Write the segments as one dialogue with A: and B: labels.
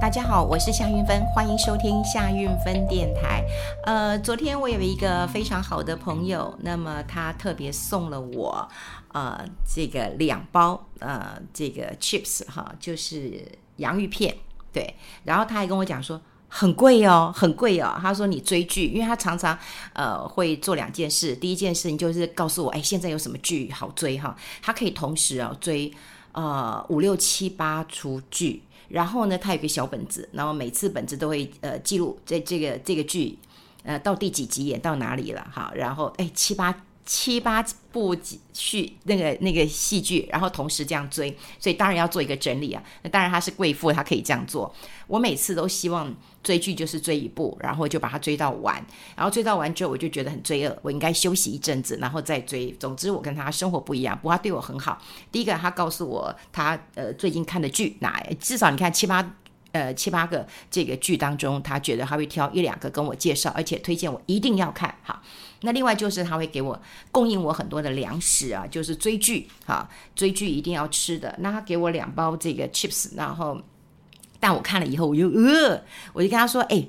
A: 大家好，我是夏运芬，欢迎收听夏运芬电台。呃，昨天我有一个非常好的朋友，那么他特别送了我呃这个两包呃这个 chips 哈，就是洋芋片，对。然后他还跟我讲说很贵哦，很贵哦。他说你追剧，因为他常常呃会做两件事，第一件事情就是告诉我，哎，现在有什么剧好追哈？他可以同时啊追呃五六七八出剧。然后呢，他有个小本子，然后每次本子都会呃记录这这个这个剧，呃到第几集演到哪里了哈，然后哎七八七八部戏那个那个戏剧，然后同时这样追，所以当然要做一个整理啊。那当然他是贵妇，他可以这样做。我每次都希望。追剧就是追一部，然后就把它追到完，然后追到完之后，我就觉得很罪恶，我应该休息一阵子，然后再追。总之，我跟他生活不一样，不过他对我很好。第一个，他告诉我他呃最近看的剧哪，至少你看七八呃七八个这个剧当中，他觉得他会挑一两个跟我介绍，而且推荐我一定要看。好，那另外就是他会给我供应我很多的粮食啊，就是追剧哈，追剧一定要吃的。那他给我两包这个 chips，然后。但我看了以后，我又呃，我就跟他说：“哎，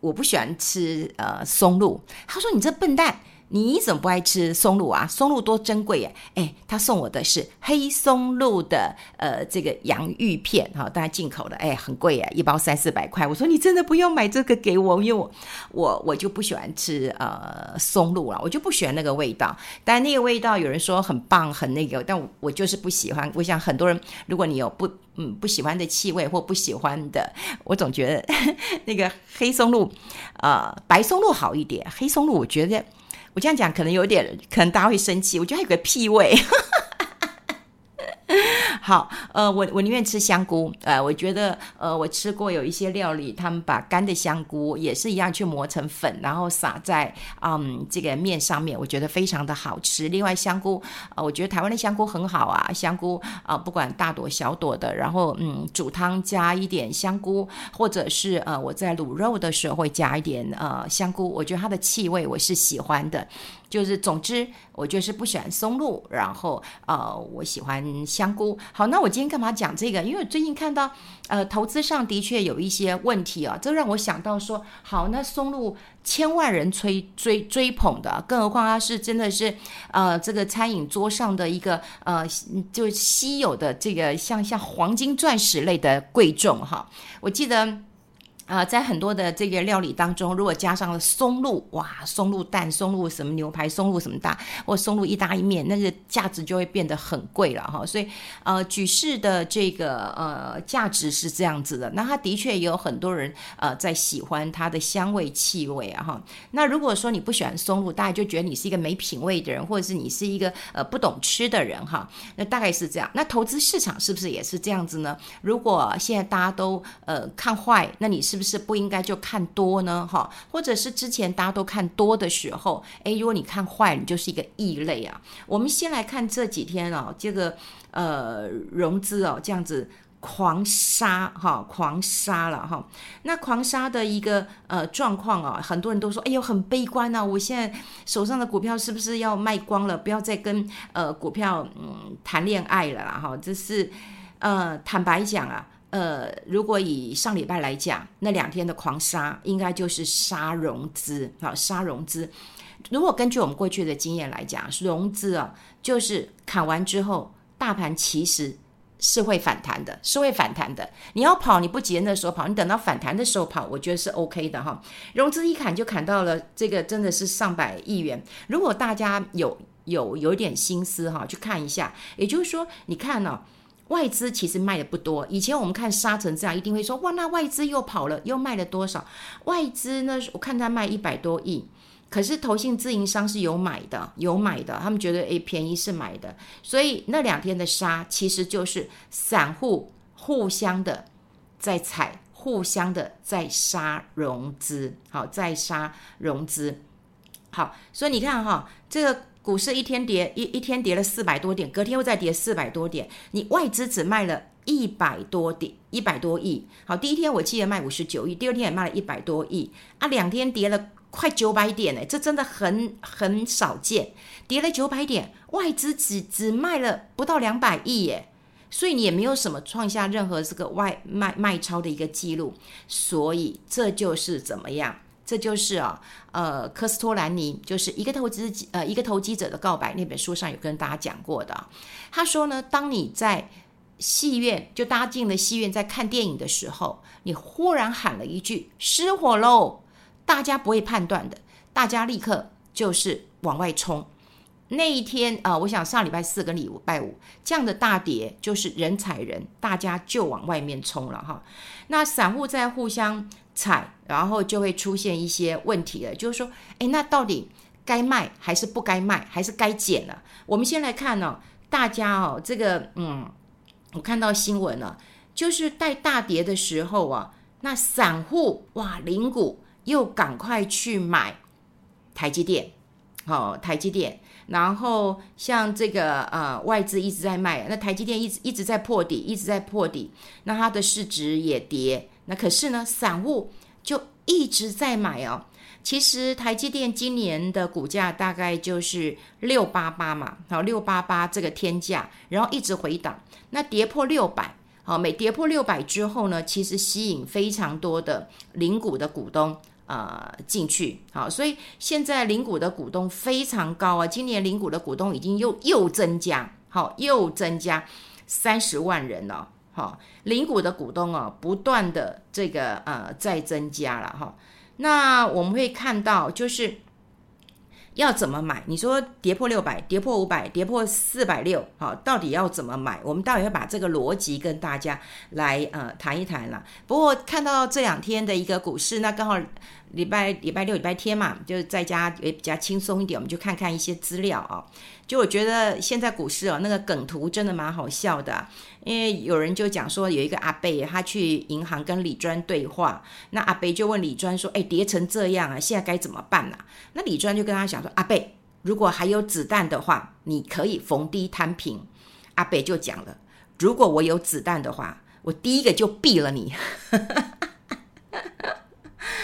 A: 我不喜欢吃呃松露。”他说：“你这笨蛋。”你怎么不爱吃松露啊？松露多珍贵耶！哎，他送我的是黑松露的呃这个洋芋片哈，当然进口的，哎，很贵耶，一包三四百块。我说你真的不用买这个给我，因为我我我就不喜欢吃呃松露了，我就不喜欢那个味道。但那个味道有人说很棒，很那个，但我就是不喜欢。我想很多人，如果你有不嗯不喜欢的气味或不喜欢的，我总觉得 那个黑松露呃白松露好一点，黑松露我觉得。我这样讲可能有点，可能大家会生气。我觉得还有个屁味。好，呃，我我宁愿吃香菇，呃，我觉得，呃，我吃过有一些料理，他们把干的香菇也是一样去磨成粉，然后撒在嗯这个面上面，我觉得非常的好吃。另外，香菇，呃，我觉得台湾的香菇很好啊，香菇啊，呃，不管大朵小朵的，然后嗯煮汤加一点香菇，或者是呃我在卤肉的时候会加一点呃香菇，我觉得它的气味我是喜欢的。就是，总之，我就是不喜欢松露，然后，呃，我喜欢香菇。好，那我今天干嘛讲这个？因为最近看到，呃，投资上的确有一些问题啊，这让我想到说，好，那松露千万人追追追捧的，更何况它是真的是，呃，这个餐饮桌上的一个，呃，就稀有的这个像像黄金钻石类的贵重哈。我记得。啊、在很多的这个料理当中，如果加上了松露，哇，松露蛋、松露什么牛排、松露什么大，或松露意大利面，那个价值就会变得很贵了哈。所以，呃，举世的这个呃价值是这样子的。那它的确也有很多人呃在喜欢它的香味、气味啊哈。那如果说你不喜欢松露，大家就觉得你是一个没品味的人，或者是你是一个呃不懂吃的人哈。那大概是这样。那投资市场是不是也是这样子呢？如果现在大家都呃看坏，那你是。是不是不应该就看多呢？哈，或者是之前大家都看多的时候，诶，如果你看坏，你就是一个异类啊。我们先来看这几天哦，这个呃融资哦这样子狂杀哈，狂杀了哈。那狂杀的一个呃状况啊，很多人都说，哎呦很悲观啊，我现在手上的股票是不是要卖光了？不要再跟呃股票嗯谈恋爱了啦哈。这是呃坦白讲啊。呃，如果以上礼拜来讲，那两天的狂杀，应该就是杀融资，好，杀融资。如果根据我们过去的经验来讲，融资啊，就是砍完之后，大盘其实是会反弹的，是会反弹的。你要跑，你不急的时候跑，你等到反弹的时候跑，我觉得是 OK 的哈。融资一砍就砍到了这个，真的是上百亿元。如果大家有有有点心思哈，去看一下，也就是说，你看呢、哦。外资其实卖的不多，以前我们看杀成这样，一定会说哇，那外资又跑了，又卖了多少？外资呢？我看他卖一百多亿，可是投信自营商是有买的，有买的，他们觉得诶便宜是买的，所以那两天的杀其实就是散户互相的在踩，互相的在杀融资，好，在杀融资，好，所以你看哈，这个。股市一天跌一一天跌了四百多点，隔天又再跌四百多点，你外资只卖了一百多点，一百多亿。好，第一天我记得卖五十九亿，第二天也卖了一百多亿啊，两天跌了快九百点哎，这真的很很少见，跌了九百点，外资只只卖了不到两百亿耶。所以你也没有什么创下任何这个外卖卖超的一个记录，所以这就是怎么样？这就是啊，呃，科斯托兰尼就是一个投资呃一个投机者的告白那本书上有跟大家讲过的。他说呢，当你在戏院就搭进了戏院，在看电影的时候，你忽然喊了一句“失火喽”，大家不会判断的，大家立刻就是往外冲。那一天啊、我想上礼拜四跟礼拜五这样的大跌，就是人踩人，大家就往外面冲了哈。那散户在互相踩，然后就会出现一些问题了，就是说，哎，那到底该卖还是不该卖，还是该减了？我们先来看呢、大家哦，这个嗯，我看到新闻了，就是带大跌的时候啊，那散户哇，零股又赶快去买台积电，哦，台积电。然后像这个呃外资一直在卖，那台积电一直一直在破底，一直在破底，那它的市值也跌。那可是呢，散户就一直在买哦。其实台积电今年的股价大概就是六八八嘛，好六八八这个天价，然后一直回档，那跌破六百，好每跌破六百之后呢，其实吸引非常多的零股的股东。呃，进去好，所以现在零股的股东非常高啊，今年零股的股东已经又又增加，好，又增加三十万人了，好，零股的股东啊，不断的这个呃在增加了哈，那我们会看到就是。要怎么买？你说跌破六百，跌破五百，跌破四百六，好，到底要怎么买？我们待会会把这个逻辑跟大家来呃谈一谈了。不过看到这两天的一个股市，那刚好礼拜礼拜六、礼拜天嘛，就是在家也比较轻松一点，我们就看看一些资料啊。就我觉得现在股市哦，那个梗图真的蛮好笑的，因为有人就讲说有一个阿伯他去银行跟李专对话，那阿伯就问李专说：“哎，跌成这样啊，现在该怎么办啊？”那李专就跟他讲说：“阿伯，如果还有子弹的话，你可以逢低摊平。”阿伯就讲了：“如果我有子弹的话，我第一个就毙了你。”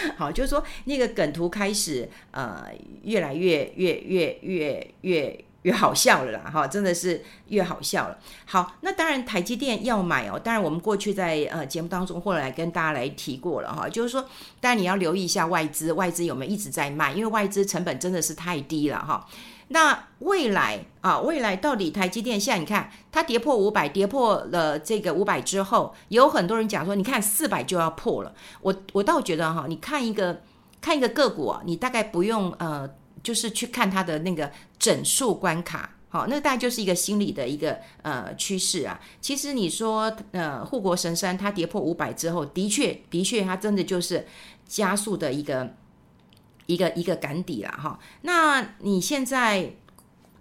A: 好，就是说那个梗图开始呃越来越越越越越。越好笑了啦，哈，真的是越好笑了。好，那当然台积电要买哦。当然我们过去在呃节目当中或者来跟大家来提过了哈，就是说，当然你要留意一下外资，外资有没有一直在卖？因为外资成本真的是太低了哈。那未来啊，未来到底台积电现在你看它跌破五百，跌破了这个五百之后，有很多人讲说，你看四百就要破了。我我倒觉得哈，你看一个看一个个股，你大概不用呃。就是去看它的那个整数关卡，好，那大概就是一个心理的一个呃趋势啊。其实你说呃护国神山它跌破五百之后，的确的确它真的就是加速的一个一个一个赶底了哈。那你现在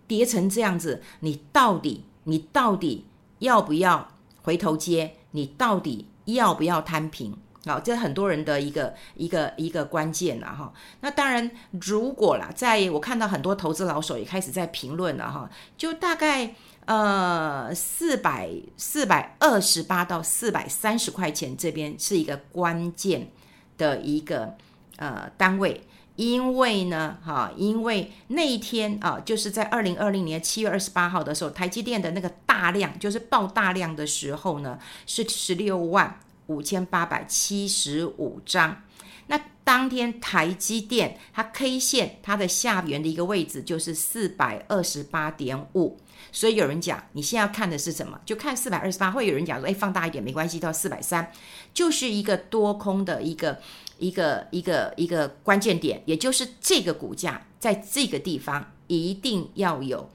A: 跌成这样子，你到底你到底要不要回头接？你到底要不要摊平？好，这很多人的一个一个一个关键了哈。那当然，如果啦，在我看到很多投资老手也开始在评论了哈，就大概呃四百四百二十八到四百三十块钱这边是一个关键的一个呃单位，因为呢哈，因为那一天啊，就是在二零二零年七月二十八号的时候，台积电的那个大量就是爆大量的时候呢，是十六万。五千八百七十五张，那当天台积电它 K 线它的下缘的一个位置就是四百二十八点五，所以有人讲你现在要看的是什么？就看四百二十八。会有人讲说，哎，放大一点没关系，到四百三，就是一个多空的一个一个一个一个关键点，也就是这个股价在这个地方一定要有。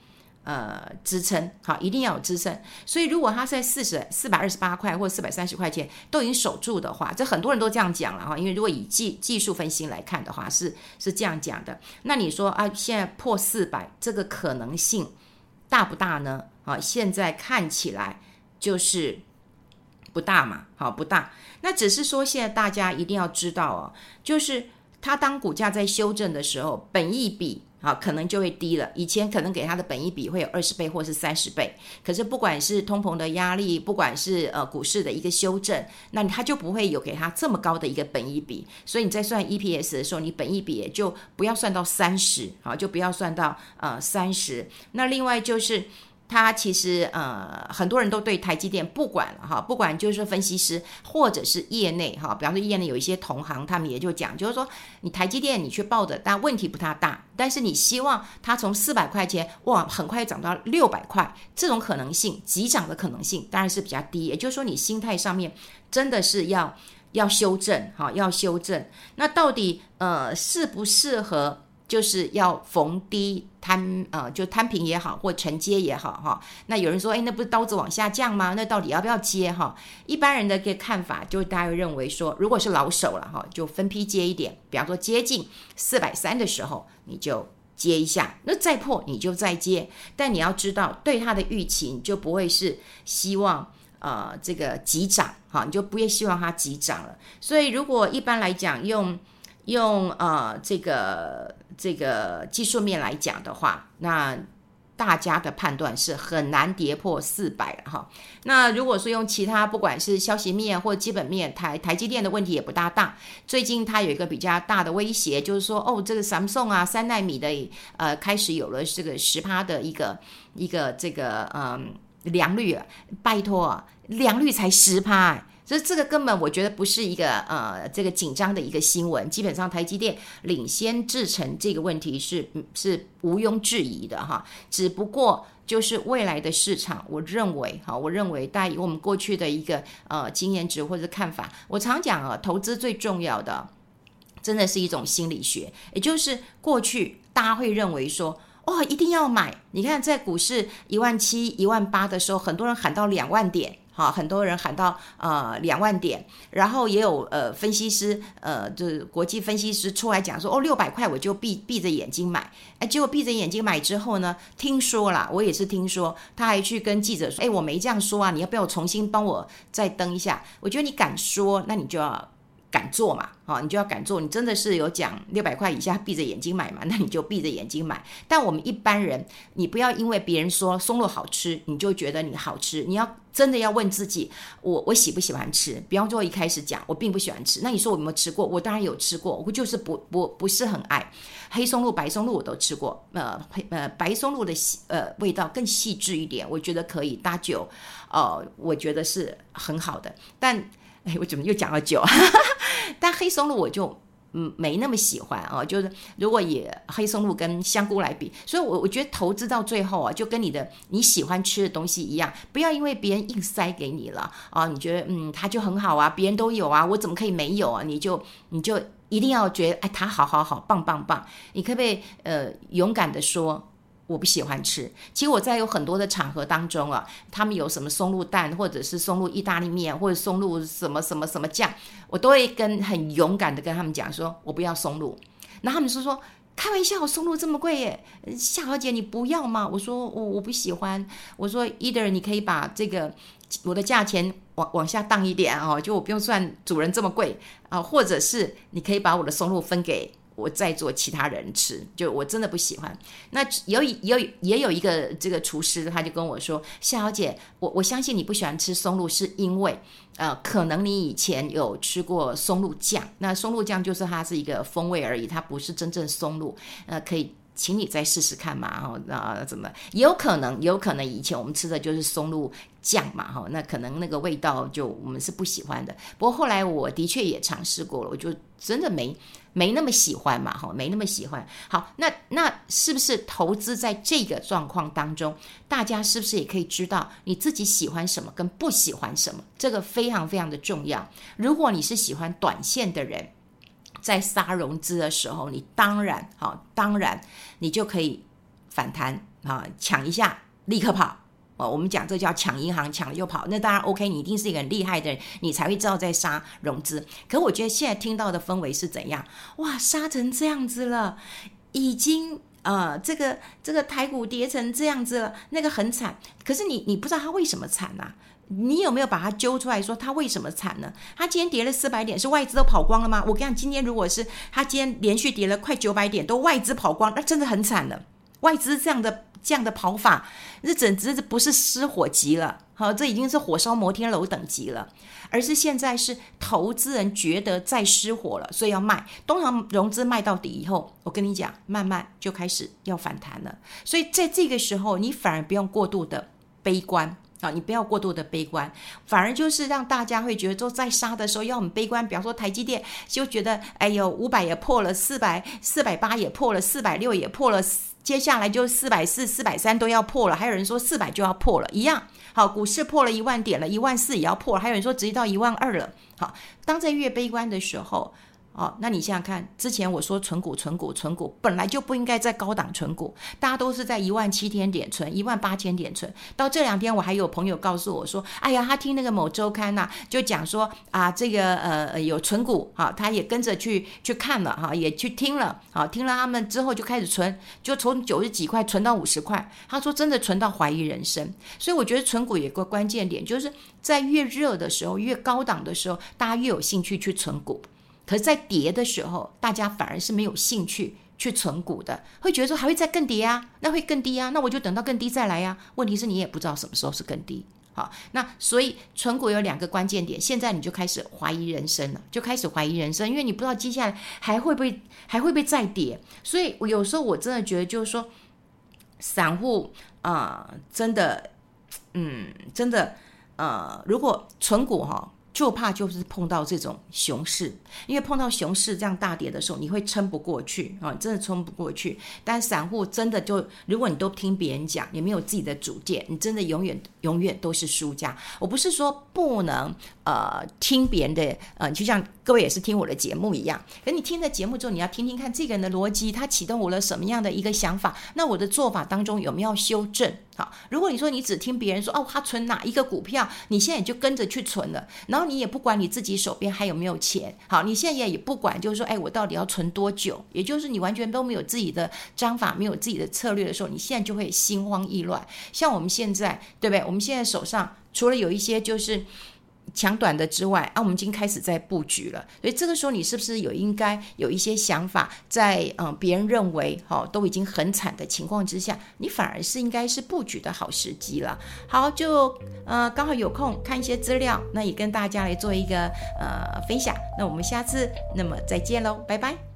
A: 呃，支撑好，一定要有支撑。所以，如果它在四十四百二十八块或四百三十块钱都已经守住的话，这很多人都这样讲了哈。因为如果以技技术分析来看的话，是是这样讲的。那你说啊，现在破四百，这个可能性大不大呢？啊，现在看起来就是不大嘛，好，不大。那只是说，现在大家一定要知道哦，就是它当股价在修正的时候，本益比。好，可能就会低了。以前可能给它的本益比会有二十倍或是三十倍，可是不管是通膨的压力，不管是呃股市的一个修正，那它就不会有给它这么高的一个本益比。所以你在算 EPS 的时候，你本益比也就不要算到三十，好，就不要算到呃三十。那另外就是，他其实呃，很多人都对台积电不管了哈，不管就是说分析师或者是业内哈，比方说业内有一些同行，他们也就讲，就是说你台积电你去抱着，但问题不太大，但是你希望它从四百块钱哇，很快涨到六百块，这种可能性急涨的可能性当然是比较低，也就是说你心态上面真的是要要修正哈，要修正。那到底呃适不适合？就是要逢低摊，呃，就摊平也好，或承接也好，哈。那有人说，哎，那不是刀子往下降吗？那到底要不要接？哈，一般人的个看法，就大家会认为说，如果是老手了，哈，就分批接一点。比方说，接近四百三的时候，你就接一下。那再破，你就再接。但你要知道，对它的预期，你就不会是希望，呃，这个急涨，哈，你就不会希望它急涨了。所以，如果一般来讲，用用呃这个这个技术面来讲的话，那大家的判断是很难跌破四百哈。那如果说用其他不管是消息面或基本面，台台积电的问题也不大大。最近它有一个比较大的威胁，就是说哦，这个 Samsung 啊，三奈米的呃开始有了这个十趴的一个一个这个嗯良率，拜托，良率才十趴。所以这个根本我觉得不是一个呃这个紧张的一个新闻，基本上台积电领先制程这个问题是是毋庸置疑的哈，只不过就是未来的市场，我认为哈，我认为大家以我们过去的一个呃经验值或者看法，我常讲啊，投资最重要的真的是一种心理学，也就是过去大家会认为说哦一定要买，你看在股市一万七一万八的时候，很多人喊到两万点。好，很多人喊到呃两万点，然后也有呃分析师呃就是国际分析师出来讲说哦六百块我就闭闭着眼睛买，哎结果闭着眼睛买之后呢，听说啦，我也是听说，他还去跟记者说，哎我没这样说啊，你要不要重新帮我再登一下？我觉得你敢说，那你就要。敢做嘛？好，你就要敢做。你真的是有讲六百块以下闭着眼睛买嘛？那你就闭着眼睛买。但我们一般人，你不要因为别人说松露好吃，你就觉得你好吃。你要真的要问自己，我我喜不喜欢吃？比方说一开始讲我并不喜欢吃，那你说我有没有吃过？我当然有吃过，我就是不不不是很爱黑松露、白松露我都吃过。呃，黑呃白松露的呃味道更细致一点，我觉得可以搭酒。呃，我觉得是很好的，但。哎，我怎么又讲了酒？但黑松露我就嗯没那么喜欢啊。就是如果以黑松露跟香菇来比，所以我我觉得投资到最后啊，就跟你的你喜欢吃的东西一样，不要因为别人硬塞给你了啊，你觉得嗯它就很好啊，别人都有啊，我怎么可以没有啊？你就你就一定要觉得哎它好好好棒棒棒，你可不可以呃勇敢的说？我不喜欢吃。其实我在有很多的场合当中啊，他们有什么松露蛋，或者是松露意大利面，或者松露什么什么什么酱，我都会跟很勇敢的跟他们讲说，我不要松露。那他们说说开玩笑，松露这么贵耶，夏小姐你不要吗？我说我我不喜欢。我说 either 你可以把这个我的价钱往往下降一点哦，就我不用算主人这么贵啊，或者是你可以把我的松露分给。我再做其他人吃，就我真的不喜欢。那有有也有一个这个厨师，他就跟我说：“夏小姐，我我相信你不喜欢吃松露，是因为呃，可能你以前有吃过松露酱。那松露酱就是它是一个风味而已，它不是真正松露。呃，可以请你再试试看嘛。哈，那怎么有可能？有可能以前我们吃的就是松露酱嘛。哈，那可能那个味道就我们是不喜欢的。不过后来我的确也尝试过了，我就真的没。”没那么喜欢嘛，哈，没那么喜欢。好，那那是不是投资在这个状况当中，大家是不是也可以知道你自己喜欢什么跟不喜欢什么？这个非常非常的重要。如果你是喜欢短线的人，在杀融资的时候，你当然好，当然你就可以反弹啊，抢一下，立刻跑。哦，我们讲这叫抢银行，抢了又跑，那当然 OK，你一定是一个很厉害的人，你才会知道在杀融资。可我觉得现在听到的氛围是怎样？哇，杀成这样子了，已经呃，这个这个台股跌成这样子了，那个很惨。可是你你不知道他为什么惨呐、你有没有把它揪出来说他为什么惨呢？他今天跌了四百点，是外资都跑光了吗？我跟你讲，今天如果是他今天连续跌了快九百点，都外资跑光，那真的很惨了。外资这样的这样的跑法，这简直不是失火级了，好，这已经是火烧摩天楼等级了，而是现在是投资人觉得再失火了，所以要卖。通常融资卖到底以后，我跟你讲，慢慢就开始要反弹了。所以在这个时候，你反而不用过度的悲观。啊，你不要过度的悲观，反而就是让大家会觉得，说在杀的时候要很悲观。比方说台积电就觉得，哎呦，五百也破了，四百四百八也破了，四百六也破了，接下来就四百四、四百三都要破了。还有人说四百就要破了，一样。好，股市破了一万点了，一万四也要破了。还有人说直接到一万二了。好，当在越悲观的时候。哦，那你想想看，之前我说存股、存股、存股，本来就不应该在高档存股，大家都是在一万七千点存，一万八千点存。到这两天，我还有朋友告诉我说：“哎呀，他听那个某周刊呐、就讲说啊，这个呃有存股，哈、他也跟着去去看了，哈、也去听了，啊，听了他们之后就开始存，就从九十几块存到五十块。他说真的存到怀疑人生。所以我觉得存股有个关键点，就是在越热的时候、越高档的时候，大家越有兴趣去存股。”可是，在跌的时候，大家反而是没有兴趣去存股的，会觉得说还会再更跌啊，那会更低啊，那我就等到更低再来呀、啊。问题是你也不知道什么时候是更低，好，那所以存股有两个关键点，现在你就开始怀疑人生了，就开始怀疑人生，因为你不知道接下来还会不会还会不会再跌，所以我有时候我真的觉得就是说，散户啊、真的，嗯，真的，呃，如果存股哈。就怕就是碰到这种熊市，因为碰到熊市这样大跌的时候，你会撑不过去啊，真的撑不过去。但散户真的就，如果你都听别人讲，你没有自己的主见，你真的永远永远都是输家。我不是说不能呃听别人的，呃，就像各位也是听我的节目一样。可你听了节目之后，你要听听看这个人的逻辑，他启动我了什么样的一个想法？那我的做法当中有没有修正？好，如果你说你只听别人说哦，他存哪一个股票，你现在就跟着去存了，然后你也不管你自己手边还有没有钱，好，你现在也也不管，就是说，哎，我到底要存多久？也就是你完全都没有自己的章法，没有自己的策略的时候，你现在就会心慌意乱。像我们现在，对不对？我们现在手上除了有一些就是。抢短的之外啊，我们已经开始在布局了。所以这个时候，你是不是有应该有一些想法在？嗯，别人认为哦都已经很惨的情况之下，你反而是应该是布局的好时机了。好，就呃刚好有空看一些资料，那也跟大家来做一个呃分享。那我们下次那么再见喽，拜拜。